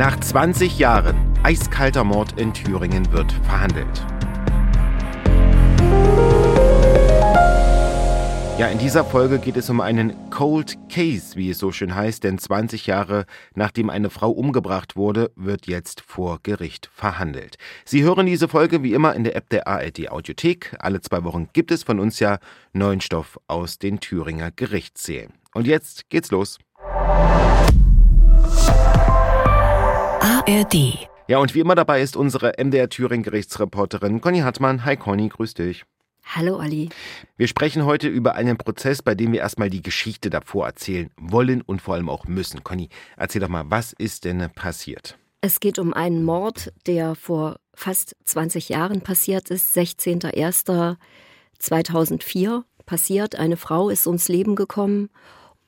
Nach 20 Jahren eiskalter Mord in Thüringen wird verhandelt. Ja, in dieser Folge geht es um einen Cold Case, wie es so schön heißt, denn 20 Jahre nachdem eine Frau umgebracht wurde, wird jetzt vor Gericht verhandelt. Sie hören diese Folge wie immer in der App der ARD Audiothek. Alle zwei Wochen gibt es von uns ja neuen Stoff aus den Thüringer Gerichtssälen. Und jetzt geht's los. ARD. Ja, und wie immer dabei ist unsere MDR Thüringen Gerichtsreporterin Conny Hartmann. Hi Conny, grüß dich. Hallo Ali. Wir sprechen heute über einen Prozess, bei dem wir erstmal die Geschichte davor erzählen wollen und vor allem auch müssen. Conny, erzähl doch mal, was ist denn passiert? Es geht um einen Mord, der vor fast 20 Jahren passiert ist, 16.01.2004 passiert. Eine Frau ist ums Leben gekommen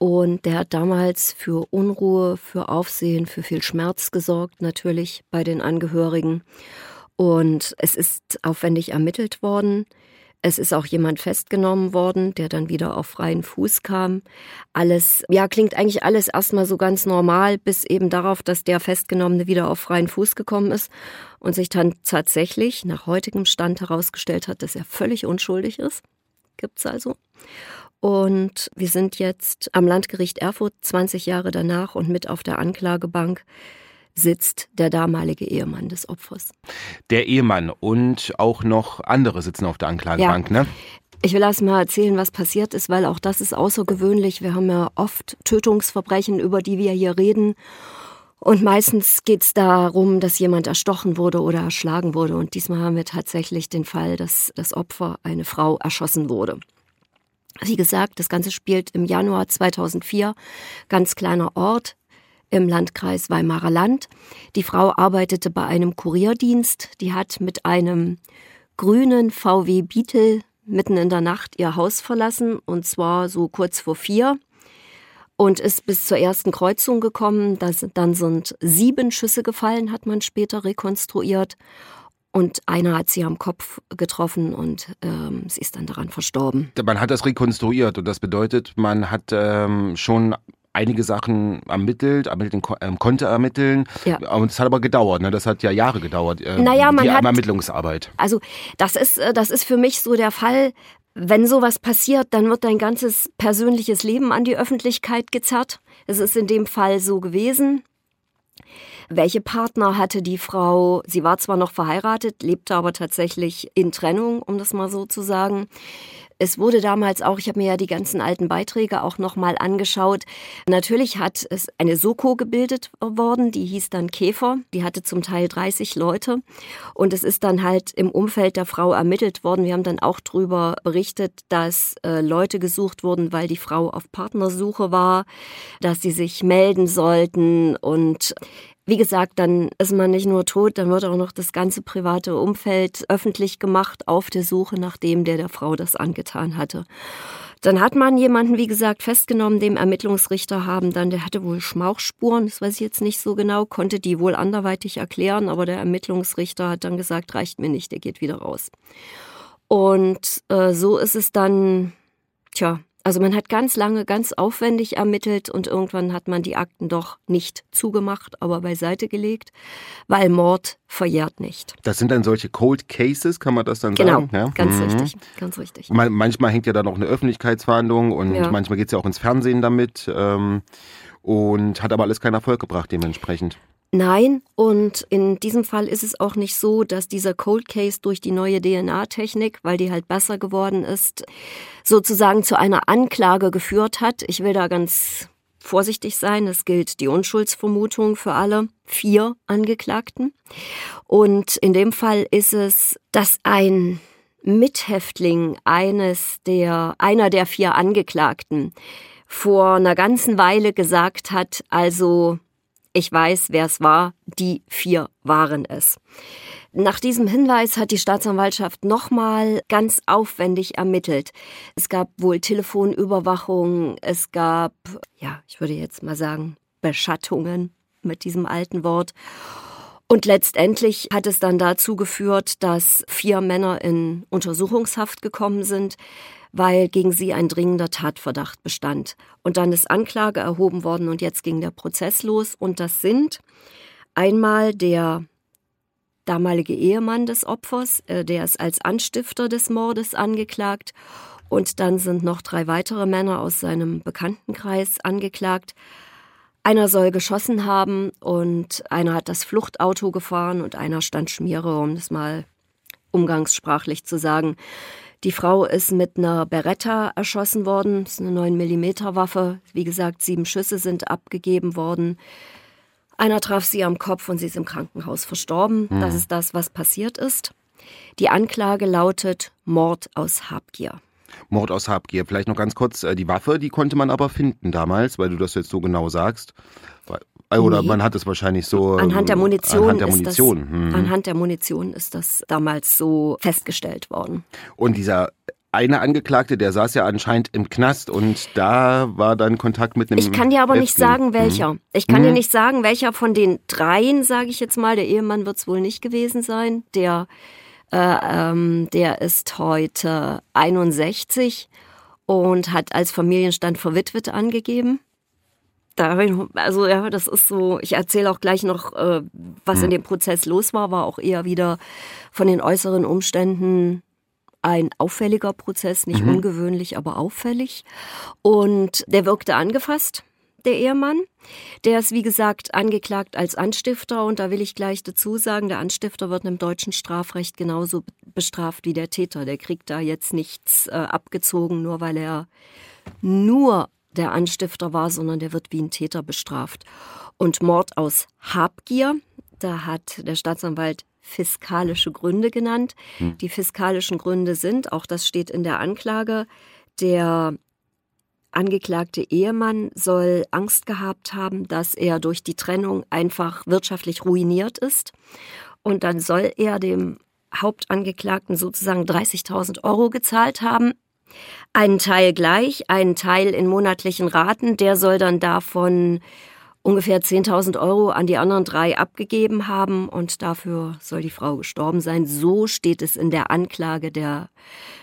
und der hat damals für Unruhe, für Aufsehen, für viel Schmerz gesorgt, natürlich bei den Angehörigen. Und es ist aufwendig ermittelt worden. Es ist auch jemand festgenommen worden, der dann wieder auf freien Fuß kam. Alles, ja, klingt eigentlich alles erstmal so ganz normal, bis eben darauf, dass der Festgenommene wieder auf freien Fuß gekommen ist und sich dann tatsächlich nach heutigem Stand herausgestellt hat, dass er völlig unschuldig ist. Gibt's also. Und wir sind jetzt am Landgericht Erfurt 20 Jahre danach und mit auf der Anklagebank sitzt der damalige Ehemann des Opfers. Der Ehemann und auch noch andere sitzen auf der Anklagebank, Ja. ne? Ich will erst mal erzählen, was passiert ist, weil auch das ist außergewöhnlich. Wir haben ja oft Tötungsverbrechen, über die wir hier reden. Und meistens geht es darum, dass jemand erstochen wurde oder erschlagen wurde. Und diesmal haben wir tatsächlich den Fall, dass das Opfer, eine Frau, erschossen wurde. Wie gesagt, das Ganze spielt im Januar 2004, ganz kleiner Ort im Landkreis Weimarer Land. Die Frau arbeitete bei einem Kurierdienst. Die hat mit einem grünen VW Beetle mitten in der Nacht ihr Haus verlassen und zwar so kurz vor vier und ist bis zur ersten Kreuzung gekommen. Da sind, dann sind sieben Schüsse gefallen, hat man später rekonstruiert. Und einer hat sie am Kopf getroffen und ähm, sie ist dann daran verstorben. Man hat das rekonstruiert und das bedeutet, man hat ähm, schon einige Sachen ermittelt, ermitteln, ähm, konnte ermitteln. Ja. Und es hat aber gedauert, ne? Das hat ja Jahre gedauert. Äh, Naja, man die hat- Ermittlungsarbeit. Also das ist, äh, das ist für mich so der Fall, wenn sowas passiert, dann wird dein ganzes persönliches Leben an die Öffentlichkeit gezerrt. Es ist in dem Fall so gewesen. Welche Partner hatte die Frau? Sie war zwar noch verheiratet, lebte aber tatsächlich in Trennung, um das mal so zu sagen. Es wurde damals auch, ich habe mir ja die ganzen alten Beiträge auch nochmal angeschaut. Natürlich hat es eine Soko gebildet worden, die hieß dann Käfer. Die hatte zum Teil 30 Leute. Und es ist dann halt im Umfeld der Frau ermittelt worden. Wir haben dann auch darüber berichtet, dass äh, Leute gesucht wurden, weil die Frau auf Partnersuche war, dass sie sich melden sollten und wie gesagt, dann ist man nicht nur tot, dann wird auch noch das ganze private Umfeld öffentlich gemacht auf der Suche nach dem, der der Frau das angetan hatte. Dann hat man jemanden, wie gesagt, festgenommen, dem Ermittlungsrichter haben dann, der hatte wohl Schmauchspuren, das weiß ich jetzt nicht so genau, konnte die wohl anderweitig erklären, aber der Ermittlungsrichter hat dann gesagt, reicht mir nicht, der geht wieder raus. Und äh, so ist es dann, tja, also man hat ganz lange, ganz aufwendig ermittelt und irgendwann hat man die Akten doch nicht zugemacht, aber beiseite gelegt, weil Mord verjährt nicht. Das sind dann solche Cold Cases, kann man das dann Genau, sagen? Ja? ganz Mhm. richtig, ganz richtig. Man, manchmal hängt ja dann auch eine Öffentlichkeitsverhandlung und Ja. manchmal geht es ja auch ins Fernsehen damit ähm, und hat aber alles keinen Erfolg gebracht dementsprechend. Nein, und in diesem Fall ist es auch nicht so, dass dieser Cold Case durch die neue DNA-Technik, weil die halt besser geworden ist, sozusagen zu einer Anklage geführt hat. Ich will da ganz vorsichtig sein. Es gilt die Unschuldsvermutung für alle vier Angeklagten. Und in dem Fall ist es, dass ein Mithäftling eines der, einer der vier Angeklagten vor einer ganzen Weile gesagt hat, also ich weiß, wer es war, die vier waren es. Nach diesem Hinweis hat die Staatsanwaltschaft nochmal ganz aufwendig ermittelt. Es gab wohl Telefonüberwachung, es gab, ja, ich würde jetzt mal sagen, Beschattungen mit diesem alten Wort. Und letztendlich hat es dann dazu geführt, dass vier Männer in Untersuchungshaft gekommen sind, weil gegen sie ein dringender Tatverdacht bestand. Und dann ist Anklage erhoben worden und jetzt ging der Prozess los. Und das sind Einmal der damalige Ehemann des Opfers, äh, der ist als Anstifter des Mordes angeklagt. Und dann sind noch drei weitere Männer aus seinem Bekanntenkreis angeklagt. Einer soll geschossen haben und einer hat das Fluchtauto gefahren und einer stand Schmiere, um das mal umgangssprachlich zu sagen. Die Frau ist mit einer Beretta erschossen worden. Das ist eine 9 mm Waffe. Wie gesagt, sieben Schüsse sind abgegeben worden. Einer traf sie am Kopf und sie ist im Krankenhaus verstorben. Mhm. Das ist das, was passiert ist. Die Anklage lautet Mord aus Habgier. Mord aus Habgier. Vielleicht noch ganz kurz, äh, die Waffe, die konnte man aber finden damals, weil du das jetzt so genau sagst. Äh, oder man hat es wahrscheinlich so. Anhand der Munition. Anhand der Munition. Ist das, hm. anhand der Munition ist das damals so festgestellt worden. Und dieser eine Angeklagte, der saß ja anscheinend im Knast und da war dann Kontakt mit einem. Ich kann dir aber nicht sagen, welcher. Hm. Ich kann hm. dir nicht sagen, welcher von den dreien, sage ich jetzt mal, der Ehemann wird es wohl nicht gewesen sein, der, äh, ähm, der ist heute 61 und hat als Familienstand verwitwet angegeben darin, also ja, das ist so, ich erzähle auch gleich noch, äh, was mhm. in dem Prozess los war, war auch eher wieder von den äußeren Umständen ein auffälliger Prozess, nicht mhm. ungewöhnlich, aber auffällig. Und der wirkte angefasst, der Ehemann. Der ist, wie gesagt, angeklagt als Anstifter und da will ich gleich dazu sagen, der Anstifter wird im deutschen Strafrecht genauso bestraft wie der Täter. Der kriegt da jetzt nichts äh, abgezogen, nur weil er nur der Anstifter war, sondern der wird wie ein Täter bestraft. Und Mord aus Habgier, da hat der Staatsanwalt fiskalische Gründe genannt. Hm. Die fiskalischen Gründe sind, auch das steht in der Anklage, der angeklagte Ehemann soll Angst gehabt haben, dass er durch die Trennung einfach wirtschaftlich ruiniert ist. Und dann soll er dem Hauptangeklagten sozusagen 30.000 Euro gezahlt haben, einen Teil gleich, einen Teil in monatlichen Raten. Der soll dann davon ungefähr 10.000 Euro an die anderen drei abgegeben haben und dafür soll die Frau gestorben sein. So steht es in der Anklage der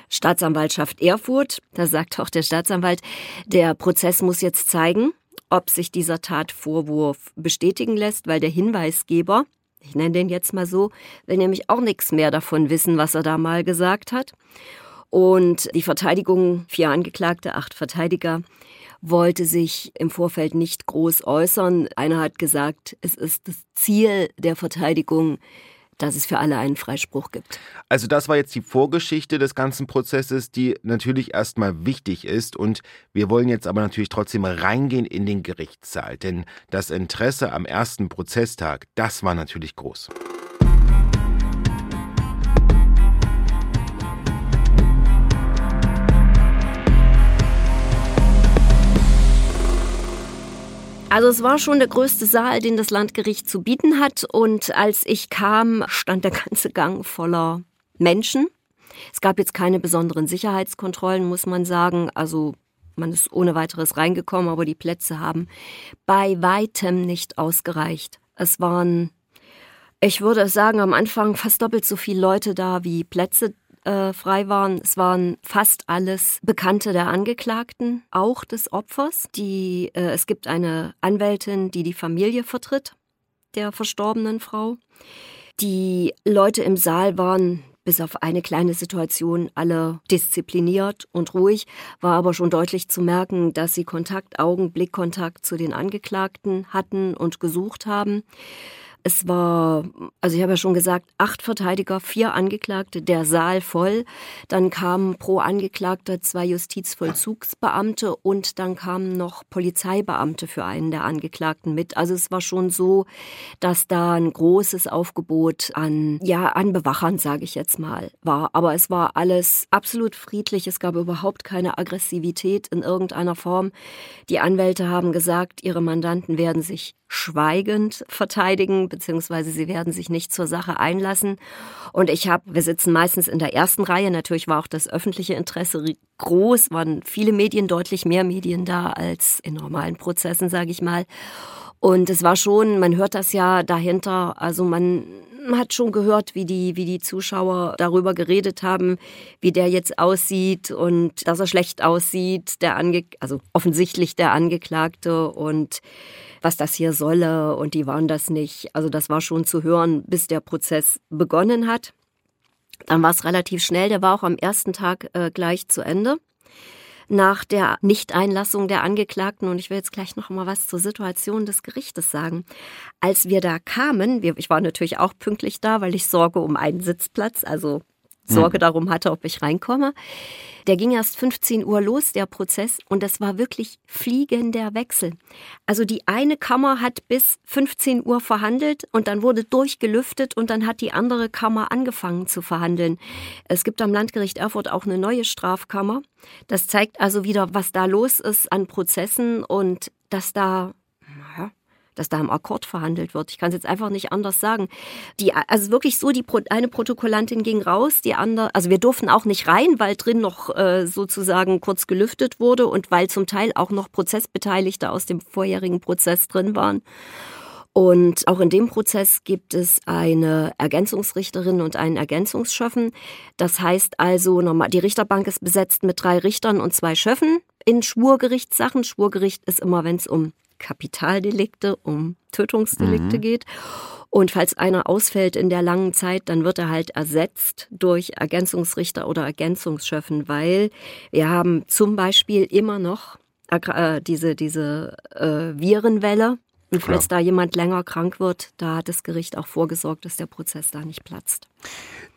Staatsanwaltschaft Erfurt. Da sagt auch der Staatsanwalt, der Prozess muss jetzt zeigen, ob sich dieser Tatvorwurf bestätigen lässt, weil der Hinweisgeber, ich nenne den jetzt mal so, will nämlich auch nichts mehr davon wissen, was er da mal gesagt hat. Und die Verteidigung, vier Angeklagte, acht Verteidiger, wollte sich im Vorfeld nicht groß äußern. Einer hat gesagt, es ist das Ziel der Verteidigung, dass es für alle einen Freispruch gibt. Also das war jetzt die Vorgeschichte des ganzen Prozesses, die natürlich erstmal wichtig ist. Und wir wollen jetzt aber natürlich trotzdem reingehen in den Gerichtssaal. Denn das Interesse am ersten Prozesstag, das war natürlich groß. Also es war schon der größte Saal, den das Landgericht zu bieten hat. Und als ich kam, stand der ganze Gang voller Menschen. Es gab jetzt keine besonderen Sicherheitskontrollen, muss man sagen. Also man ist ohne weiteres reingekommen, aber die Plätze haben bei weitem nicht ausgereicht. Es waren, ich würde sagen, am Anfang fast doppelt so viele Leute da wie Plätze äh, frei waren. Es waren fast alles Bekannte der Angeklagten, auch des Opfers. Die, äh, es gibt eine Anwältin, die die Familie vertritt, der verstorbenen Frau. Die Leute im Saal waren bis auf eine kleine Situation alle diszipliniert und ruhig, war aber schon deutlich zu merken, dass sie Kontakt, Augen, Blickkontakt zu den Angeklagten hatten und gesucht haben. Es war, also ich habe ja schon gesagt, acht Verteidiger, vier Angeklagte, der Saal voll. Dann kamen pro Angeklagter zwei Justizvollzugsbeamte und dann kamen noch Polizeibeamte für einen der Angeklagten mit. Also es war schon so, dass da ein großes Aufgebot an, ja, an Bewachern, sage ich jetzt mal, war. Aber es war alles absolut friedlich. Es gab überhaupt keine Aggressivität in irgendeiner Form. Die Anwälte haben gesagt, ihre Mandanten werden sich schweigend verteidigen, beziehungsweise sie werden sich nicht zur Sache einlassen. Und ich habe, wir sitzen meistens in der ersten Reihe, natürlich war auch das öffentliche Interesse groß, waren viele Medien, deutlich mehr Medien da als in normalen Prozessen, sage ich mal. Und es war schon, man hört das ja dahinter, also man hat schon gehört, wie die, wie die Zuschauer darüber geredet haben, wie der jetzt aussieht und dass er schlecht aussieht, der Ange also offensichtlich der Angeklagte und was das hier solle und die waren das nicht. Also das war schon zu hören, bis der Prozess begonnen hat. Dann war es relativ schnell, der war auch am ersten Tag äh, gleich zu Ende nach der Nichteinlassung der Angeklagten. Und ich will jetzt gleich noch mal was zur Situation des Gerichtes sagen. Als wir da kamen, wir, ich war natürlich auch pünktlich da, weil ich Sorge um einen Sitzplatz, also Sorge hm. darum hatte, ob ich reinkomme. Der ging erst 15 Uhr los, der Prozess, und das war wirklich fliegender Wechsel. Also die eine Kammer hat bis 15 Uhr verhandelt und dann wurde durchgelüftet und dann hat die andere Kammer angefangen zu verhandeln. Es gibt am Landgericht Erfurt auch eine neue Strafkammer. Das zeigt also wieder, was da los ist an Prozessen und dass da dass da im Akkord verhandelt wird. Ich kann es jetzt einfach nicht anders sagen. Die, also wirklich so, die eine Protokollantin ging raus, die andere, also wir durften auch nicht rein, weil drin noch äh, sozusagen kurz gelüftet wurde und weil zum Teil auch noch Prozessbeteiligte aus dem vorherigen Prozess drin waren. Und auch in dem Prozess gibt es eine Ergänzungsrichterin und einen Ergänzungsschöffen. Das heißt also, die Richterbank ist besetzt mit drei Richtern und zwei Schöffen in Schwurgerichtssachen. Schwurgericht ist immer, wenn es um Kapitaldelikte, um Tötungsdelikte mhm. geht. Und falls einer ausfällt in der langen Zeit, dann wird er halt ersetzt durch Ergänzungsrichter oder Ergänzungsschöffen, weil wir haben zum Beispiel immer noch äh, diese, diese äh, Virenwelle, und falls da jemand länger krank wird, da hat das Gericht auch vorgesorgt, dass der Prozess da nicht platzt.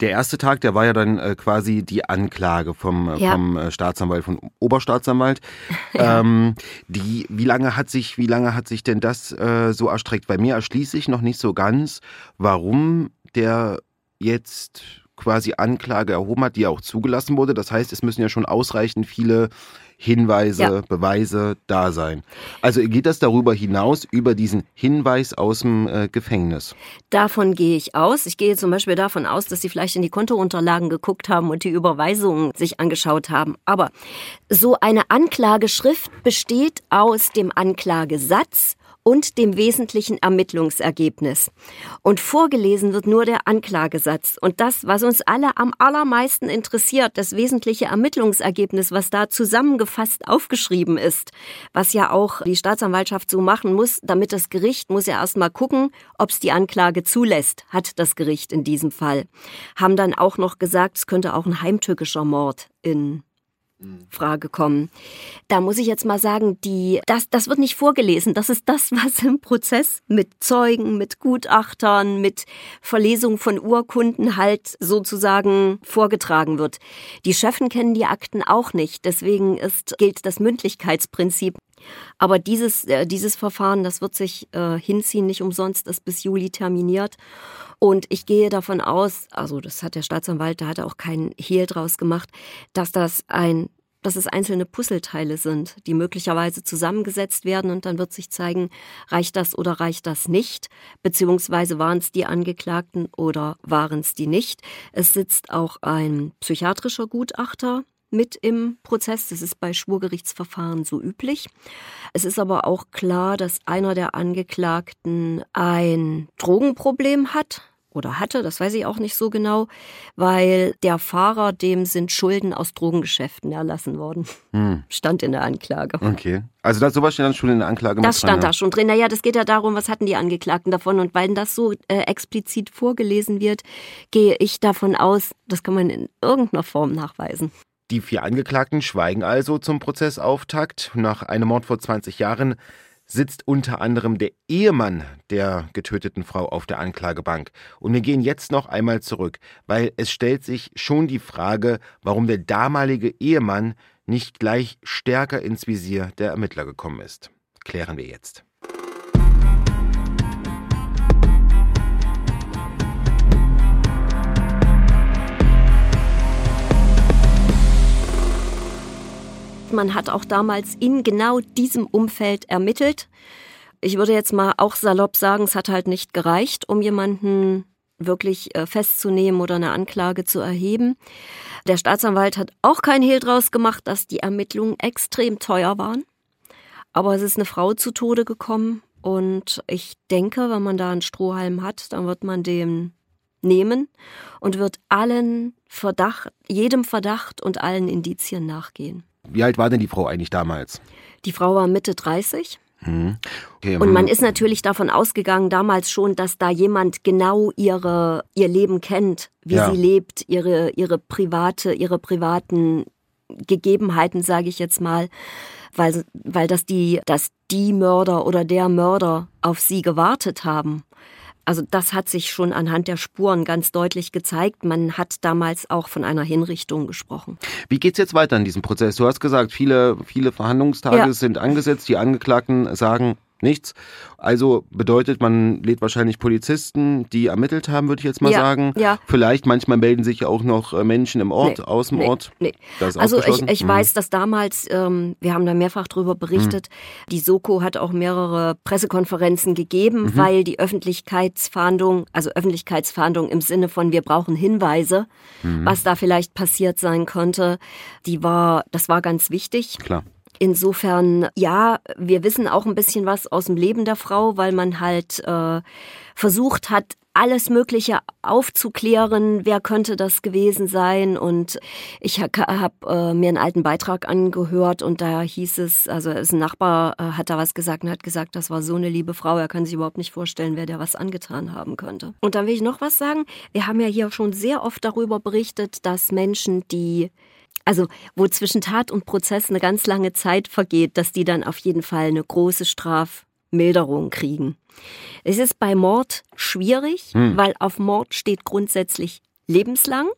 Der erste Tag, der war ja dann äh, quasi die Anklage vom, äh, ja. vom äh, Staatsanwalt, vom Oberstaatsanwalt. Ja. Ähm, die, wie lange hat sich, wie lange hat sich denn das äh, so erstreckt? Bei mir erschließt sich noch nicht so ganz, warum der jetzt quasi Anklage erhoben hat, die auch zugelassen wurde. Das heißt, es müssen ja schon ausreichend viele Hinweise, ja. Beweise da sein. Also geht das darüber hinaus, über diesen Hinweis aus dem äh, Gefängnis? Davon gehe ich aus. Ich gehe zum Beispiel davon aus, dass Sie vielleicht in die Kontounterlagen geguckt haben und die Überweisungen sich angeschaut haben. Aber so eine Anklageschrift besteht aus dem Anklagesatz und dem wesentlichen Ermittlungsergebnis. Und vorgelesen wird nur der Anklagesatz. Und das, was uns alle am allermeisten interessiert, das wesentliche Ermittlungsergebnis, was da zusammengefasst aufgeschrieben ist, was ja auch die Staatsanwaltschaft so machen muss, damit das Gericht muss ja erstmal gucken, ob es die Anklage zulässt, hat das Gericht in diesem Fall. Haben dann auch noch gesagt, es könnte auch ein heimtückischer Mord in Frage kommen. Da muss ich jetzt mal sagen, die, das, das wird nicht vorgelesen. Das ist das, was im Prozess mit Zeugen, mit Gutachtern, mit Verlesung von Urkunden halt sozusagen vorgetragen wird. Die Chefen kennen die Akten auch nicht. Deswegen ist, gilt das Mündlichkeitsprinzip. Aber dieses, äh, dieses Verfahren, das wird sich äh, hinziehen, nicht umsonst ist bis Juli terminiert. Und ich gehe davon aus, also das hat der Staatsanwalt, da hat er auch keinen Hehl draus gemacht, dass das ein dass es einzelne Puzzleteile sind, die möglicherweise zusammengesetzt werden und dann wird sich zeigen, reicht das oder reicht das nicht, beziehungsweise waren es die Angeklagten oder waren es die nicht. Es sitzt auch ein psychiatrischer Gutachter mit im Prozess. Das ist bei Schwurgerichtsverfahren so üblich. Es ist aber auch klar, dass einer der Angeklagten ein Drogenproblem hat oder hatte, das weiß ich auch nicht so genau, weil der Fahrer, dem sind Schulden aus Drogengeschäften erlassen worden. Hm. Stand in der Anklage. Okay. Also das sowas steht dann schon in der Anklage Das stand dran, da schon drin. Naja, das geht ja darum, was hatten die Angeklagten davon. Und weil das so äh, explizit vorgelesen wird, gehe ich davon aus, das kann man in irgendeiner Form nachweisen. Die vier Angeklagten schweigen also zum Prozessauftakt. Nach einem Mord vor 20 Jahren sitzt unter anderem der Ehemann der getöteten Frau auf der Anklagebank. Und wir gehen jetzt noch einmal zurück, weil es stellt sich schon die Frage, warum der damalige Ehemann nicht gleich stärker ins Visier der Ermittler gekommen ist. Klären wir jetzt. Man hat auch damals in genau diesem Umfeld ermittelt. Ich würde jetzt mal auch salopp sagen, es hat halt nicht gereicht, um jemanden wirklich äh, festzunehmen oder eine Anklage zu erheben. Der Staatsanwalt hat auch kein Hehl draus gemacht, dass die Ermittlungen extrem teuer waren. Aber es ist eine Frau zu Tode gekommen und ich denke, wenn man da einen Strohhalm hat, dann wird man dem nehmen und wird allen Verdacht, jedem Verdacht und allen Indizien nachgehen. Wie alt war denn die Frau eigentlich damals? Die Frau war Mitte 30. Mhm. Okay, und man ist natürlich davon ausgegangen damals schon, dass da jemand genau ihre, ihr Leben kennt, wie ja. sie lebt, ihre, ihre private, ihre privaten Gegebenheiten, sage ich jetzt mal, weil, weil das die, dass die Mörder oder der Mörder auf sie gewartet haben. Also das hat sich schon anhand der Spuren ganz deutlich gezeigt. Man hat damals auch von einer Hinrichtung gesprochen. Wie geht's jetzt weiter in diesem Prozess? Du hast gesagt, viele, viele Verhandlungstage ja. sind angesetzt. Die Angeklagten sagen, nichts. Also bedeutet, man lädt wahrscheinlich Polizisten, die ermittelt haben, würde ich jetzt mal ja, sagen. Ja. Vielleicht manchmal melden sich auch noch äh, Menschen im Ort, nee, aus dem nee, Ort. Nee. also ich, ich mhm. weiß, dass damals, ähm, wir haben da mehrfach drüber berichtet, mhm. die Soko hat auch mehrere Pressekonferenzen gegeben, mhm. weil die Öffentlichkeitsfahndung, also Öffentlichkeitsfahndung im Sinne von wir brauchen Hinweise, mhm. was da vielleicht passiert sein könnte, die war, das war ganz wichtig. Klar. Insofern, ja, wir wissen auch ein bisschen was aus dem Leben der Frau, weil man halt äh, versucht hat, alles Mögliche aufzuklären, wer könnte das gewesen sein. Und ich habe äh, mir einen alten Beitrag angehört und da hieß es, also ein Nachbar äh, hat da was gesagt und hat gesagt, das war so eine liebe Frau, er kann sich überhaupt nicht vorstellen, wer der was angetan haben könnte. Und dann will ich noch was sagen. Wir haben ja hier schon sehr oft darüber berichtet, dass Menschen, die also wo zwischen Tat und Prozess eine ganz lange Zeit vergeht, dass die dann auf jeden Fall eine große Strafmilderung kriegen. Es ist bei Mord schwierig, hm. weil auf Mord steht grundsätzlich lebenslang.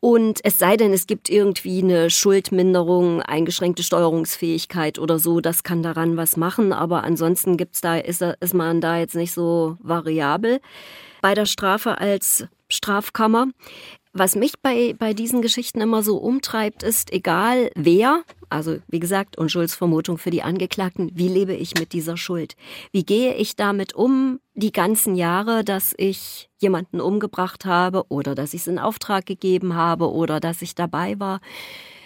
Und es sei denn, es gibt irgendwie eine Schuldminderung, eingeschränkte Steuerungsfähigkeit oder so, das kann daran was machen. Aber ansonsten gibt's da, ist, ist man da jetzt nicht so variabel bei der Strafe als Strafkammer. Was mich bei, bei diesen Geschichten immer so umtreibt, ist, egal wer, also wie gesagt, Unschuldsvermutung für die Angeklagten, wie lebe ich mit dieser Schuld? Wie gehe ich damit um die ganzen Jahre, dass ich jemanden umgebracht habe oder dass ich es in Auftrag gegeben habe oder dass ich dabei war?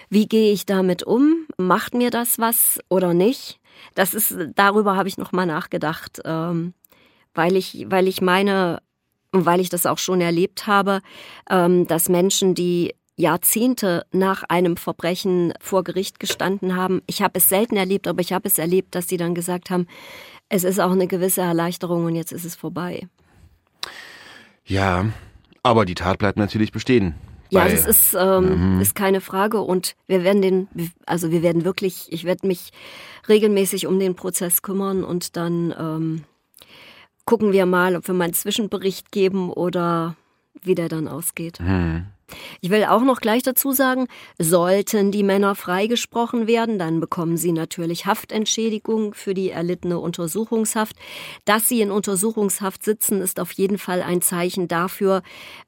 Wie gehe ich damit um? Macht mir das was oder nicht? Das ist, darüber habe ich nochmal nachgedacht, ähm, weil ich, weil ich meine, weil ich das auch schon erlebt habe, ähm, dass Menschen, die Jahrzehnte nach einem Verbrechen vor Gericht gestanden haben. Ich habe es selten erlebt, aber ich habe es erlebt, dass sie dann gesagt haben, es ist auch eine gewisse Erleichterung und jetzt ist es vorbei. Ja, aber die Tat bleibt natürlich bestehen. Ja, das ist, ähm, mhm. ist keine Frage und wir werden den, also wir werden wirklich, ich werde mich regelmäßig um den Prozess kümmern und dann ähm, gucken wir mal, ob wir mal einen Zwischenbericht geben oder wie der dann ausgeht. Hm. Ich will auch noch gleich dazu sagen, sollten die Männer freigesprochen werden, dann bekommen sie natürlich Haftentschädigung für die erlittene Untersuchungshaft. Dass sie in Untersuchungshaft sitzen, ist auf jeden Fall ein Zeichen dafür,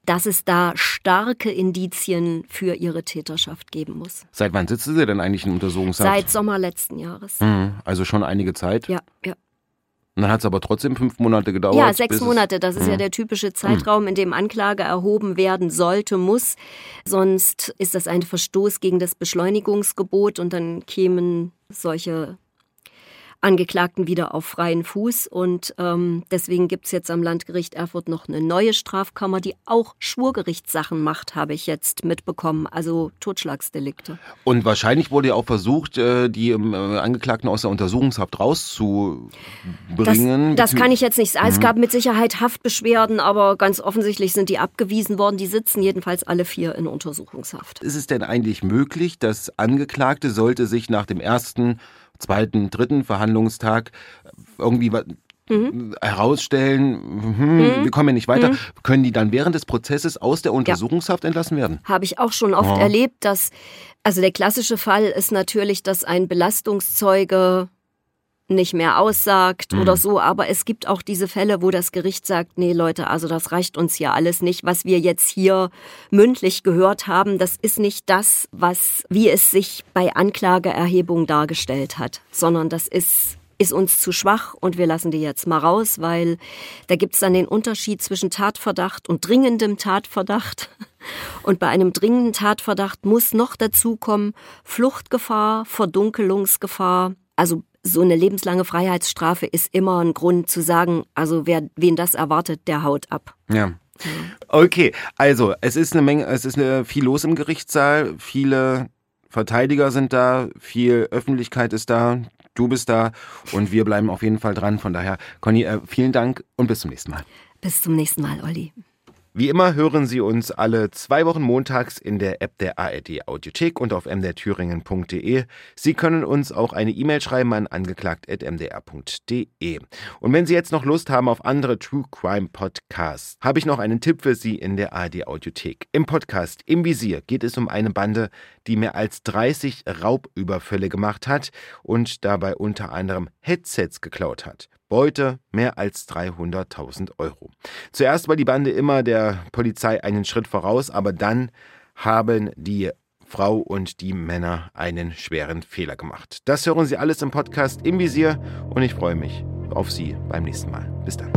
dass es da starke Indizien für ihre Täterschaft geben muss. Seit wann sitzen Sie denn eigentlich in Untersuchungshaft? Seit Sommer letzten Jahres. Hm, also schon einige Zeit? Ja, ja. Und dann hat es aber trotzdem fünf Monate gedauert. Ja, sechs Monate. Das ist ja hm. der typische Zeitraum, in dem Anklage erhoben werden sollte, muss. Sonst ist das ein Verstoß gegen das Beschleunigungsgebot und dann kämen solche Angeklagten wieder auf freien Fuß. Und ähm, deswegen gibt's jetzt am Landgericht Erfurt noch eine neue Strafkammer, die auch Schwurgerichtssachen macht, habe ich jetzt mitbekommen, also Totschlagsdelikte. Und wahrscheinlich wurde ja auch versucht, äh, die ähm, Angeklagten aus der Untersuchungshaft rauszubringen. Das, das kann ich jetzt nicht sagen. Mhm. Es gab mit Sicherheit Haftbeschwerden, aber ganz offensichtlich sind die abgewiesen worden. Die sitzen jedenfalls alle vier in Untersuchungshaft. Ist es denn eigentlich möglich, dass Angeklagte sollte sich nach dem ersten zweiten, dritten Verhandlungstag irgendwie Mhm. herausstellen, hm, mhm. wir kommen ja nicht weiter, mhm. können die dann während des Prozesses aus der Untersuchungshaft ja. entlassen werden? Habe ich auch schon oft oh. erlebt, dass, also der klassische Fall ist natürlich, dass ein Belastungszeuge nicht mehr aussagt mhm. oder so. Aber es gibt auch diese Fälle, wo das Gericht sagt, nee Leute, also das reicht uns hier alles nicht. Was wir jetzt hier mündlich gehört haben, das ist nicht das, was, wie es sich bei Anklageerhebung dargestellt hat, sondern das ist ist uns zu schwach und wir lassen die jetzt mal raus, weil da gibt's dann den Unterschied zwischen Tatverdacht und dringendem Tatverdacht. Und bei einem dringenden Tatverdacht muss noch dazukommen Fluchtgefahr, Verdunkelungsgefahr, also so eine lebenslange Freiheitsstrafe ist immer ein Grund zu sagen, also wer wen das erwartet, der haut ab. Ja. Okay, also es ist eine Menge, es ist eine, viel los im Gerichtssaal, viele Verteidiger sind da, viel Öffentlichkeit ist da, du bist da und wir bleiben auf jeden Fall dran. Von daher, Conny, äh, vielen Dank und bis zum nächsten Mal. Bis zum nächsten Mal, Olli. Wie immer hören Sie uns alle zwei Wochen montags in der App der ARD Audiothek und auf mdrthüringen.de. Sie können uns auch eine E-Mail schreiben an angeklagt.mdr.de. Und wenn Sie jetzt noch Lust haben auf andere True Crime Podcasts, habe ich noch einen Tipp für Sie in der ARD Audiothek. Im Podcast Im Visier geht es um eine Bande, die mehr als 30 Raubüberfälle gemacht hat und dabei unter anderem Headsets geklaut hat. Beute mehr als 300.000 Euro. Zuerst war die Bande immer der Polizei einen Schritt voraus, aber dann haben die Frau und die Männer einen schweren Fehler gemacht. Das hören Sie alles im Podcast im Visier und ich freue mich auf Sie beim nächsten Mal. Bis dann.